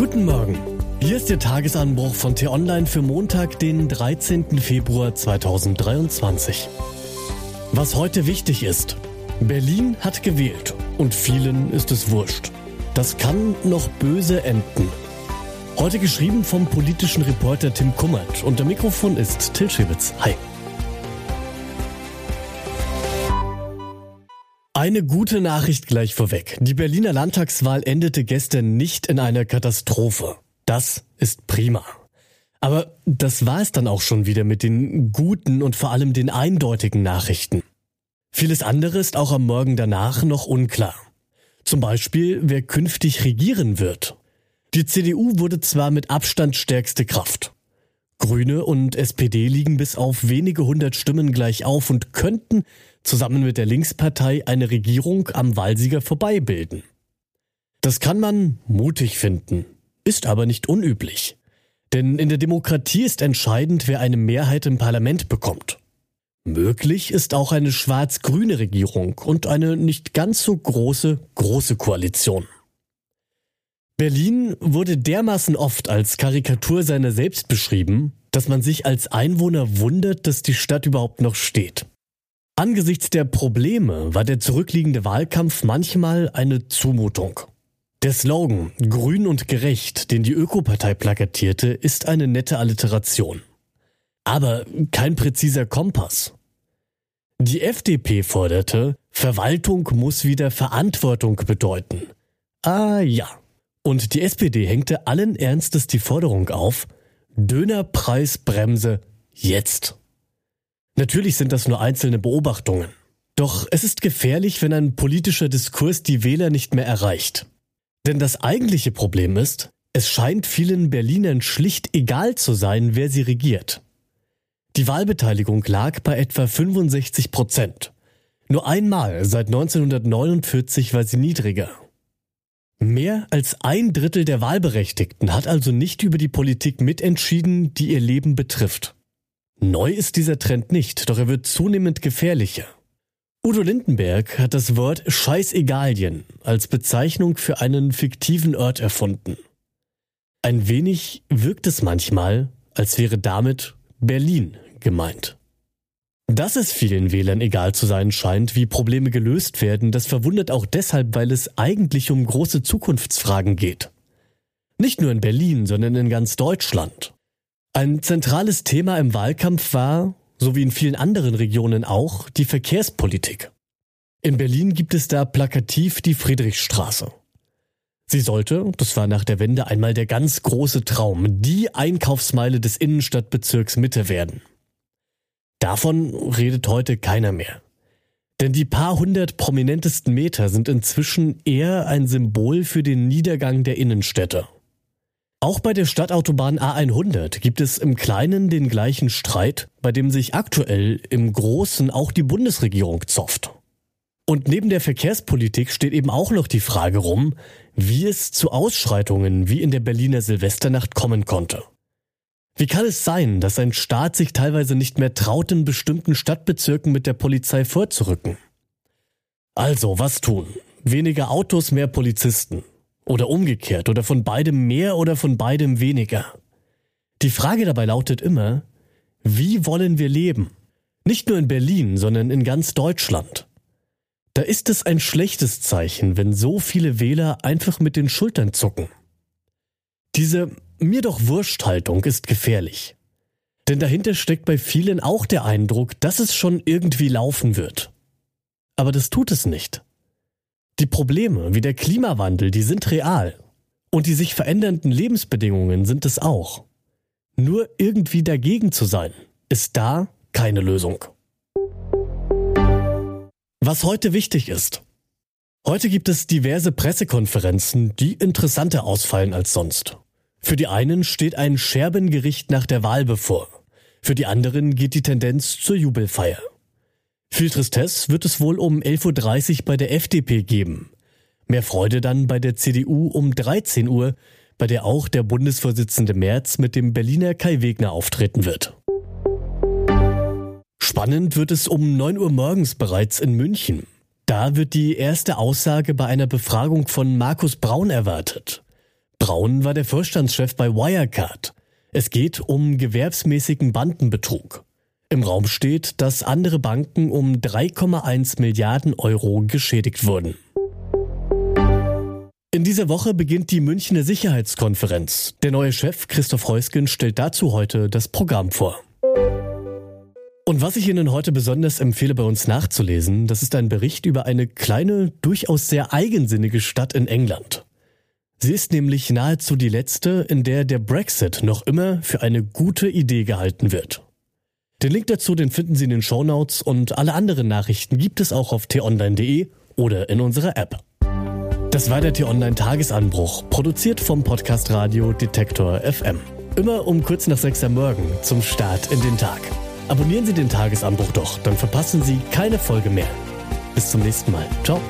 Guten Morgen. Hier ist der Tagesanbruch von T-Online für Montag, den 13. Februar 2023. Was heute wichtig ist. Berlin hat gewählt und vielen ist es wurscht. Das kann noch böse enden. Heute geschrieben vom politischen Reporter Tim Kummert und der Mikrofon ist Till Schewitz. Hi. Eine gute Nachricht gleich vorweg. Die Berliner Landtagswahl endete gestern nicht in einer Katastrophe. Das ist prima. Aber das war es dann auch schon wieder mit den guten und vor allem den eindeutigen Nachrichten. Vieles andere ist auch am Morgen danach noch unklar. Zum Beispiel, wer künftig regieren wird. Die CDU wurde zwar mit Abstand stärkste Kraft. Grüne und SPD liegen bis auf wenige hundert Stimmen gleich auf und könnten zusammen mit der Linkspartei eine Regierung am Wahlsieger vorbei bilden. Das kann man mutig finden, ist aber nicht unüblich. Denn in der Demokratie ist entscheidend, wer eine Mehrheit im Parlament bekommt. Möglich ist auch eine schwarz-grüne Regierung und eine nicht ganz so große, große Koalition. Berlin wurde dermaßen oft als Karikatur seiner selbst beschrieben, dass man sich als Einwohner wundert, dass die Stadt überhaupt noch steht. Angesichts der Probleme war der zurückliegende Wahlkampf manchmal eine Zumutung. Der Slogan Grün und gerecht, den die Ökopartei plakatierte, ist eine nette Alliteration. Aber kein präziser Kompass. Die FDP forderte, Verwaltung muss wieder Verantwortung bedeuten. Ah ja, und die SPD hängte allen Ernstes die Forderung auf, Dönerpreisbremse jetzt. Natürlich sind das nur einzelne Beobachtungen. Doch es ist gefährlich, wenn ein politischer Diskurs die Wähler nicht mehr erreicht. Denn das eigentliche Problem ist, es scheint vielen Berlinern schlicht egal zu sein, wer sie regiert. Die Wahlbeteiligung lag bei etwa 65 Prozent. Nur einmal seit 1949 war sie niedriger. Mehr als ein Drittel der Wahlberechtigten hat also nicht über die Politik mitentschieden, die ihr Leben betrifft. Neu ist dieser Trend nicht, doch er wird zunehmend gefährlicher. Udo Lindenberg hat das Wort Scheißegalien als Bezeichnung für einen fiktiven Ort erfunden. Ein wenig wirkt es manchmal, als wäre damit Berlin gemeint. Dass es vielen Wählern egal zu sein scheint, wie Probleme gelöst werden, das verwundert auch deshalb, weil es eigentlich um große Zukunftsfragen geht. Nicht nur in Berlin, sondern in ganz Deutschland. Ein zentrales Thema im Wahlkampf war, so wie in vielen anderen Regionen auch, die Verkehrspolitik. In Berlin gibt es da plakativ die Friedrichstraße. Sie sollte, das war nach der Wende einmal der ganz große Traum, die Einkaufsmeile des Innenstadtbezirks Mitte werden. Davon redet heute keiner mehr. Denn die paar hundert prominentesten Meter sind inzwischen eher ein Symbol für den Niedergang der Innenstädte. Auch bei der Stadtautobahn A100 gibt es im Kleinen den gleichen Streit, bei dem sich aktuell im Großen auch die Bundesregierung zofft. Und neben der Verkehrspolitik steht eben auch noch die Frage rum, wie es zu Ausschreitungen wie in der Berliner Silvesternacht kommen konnte. Wie kann es sein, dass ein Staat sich teilweise nicht mehr traut, in bestimmten Stadtbezirken mit der Polizei vorzurücken? Also, was tun? Weniger Autos, mehr Polizisten. Oder umgekehrt, oder von beidem mehr oder von beidem weniger. Die Frage dabei lautet immer, wie wollen wir leben? Nicht nur in Berlin, sondern in ganz Deutschland. Da ist es ein schlechtes Zeichen, wenn so viele Wähler einfach mit den Schultern zucken. Diese mir doch Wursthaltung ist gefährlich. Denn dahinter steckt bei vielen auch der Eindruck, dass es schon irgendwie laufen wird. Aber das tut es nicht. Die Probleme wie der Klimawandel, die sind real. Und die sich verändernden Lebensbedingungen sind es auch. Nur irgendwie dagegen zu sein, ist da keine Lösung. Was heute wichtig ist. Heute gibt es diverse Pressekonferenzen, die interessanter ausfallen als sonst. Für die einen steht ein Scherbengericht nach der Wahl bevor. Für die anderen geht die Tendenz zur Jubelfeier. Viel Tristesse wird es wohl um 11.30 Uhr bei der FDP geben. Mehr Freude dann bei der CDU um 13 Uhr, bei der auch der Bundesvorsitzende Merz mit dem Berliner Kai Wegner auftreten wird. Spannend wird es um 9 Uhr morgens bereits in München. Da wird die erste Aussage bei einer Befragung von Markus Braun erwartet. Braun war der Vorstandschef bei Wirecard. Es geht um gewerbsmäßigen Bandenbetrug. Im Raum steht, dass andere Banken um 3,1 Milliarden Euro geschädigt wurden. In dieser Woche beginnt die Münchner Sicherheitskonferenz. Der neue Chef Christoph Heusgen stellt dazu heute das Programm vor. Und was ich Ihnen heute besonders empfehle, bei uns nachzulesen, das ist ein Bericht über eine kleine, durchaus sehr eigensinnige Stadt in England. Sie ist nämlich nahezu die letzte, in der der Brexit noch immer für eine gute Idee gehalten wird. Den Link dazu, den finden Sie in den Shownotes und alle anderen Nachrichten gibt es auch auf t-online.de oder in unserer App. Das war der T-Online Tagesanbruch, produziert vom Podcast Radio Detektor FM. Immer um kurz nach sechs am Morgen zum Start in den Tag. Abonnieren Sie den Tagesanbruch doch, dann verpassen Sie keine Folge mehr. Bis zum nächsten Mal. Ciao.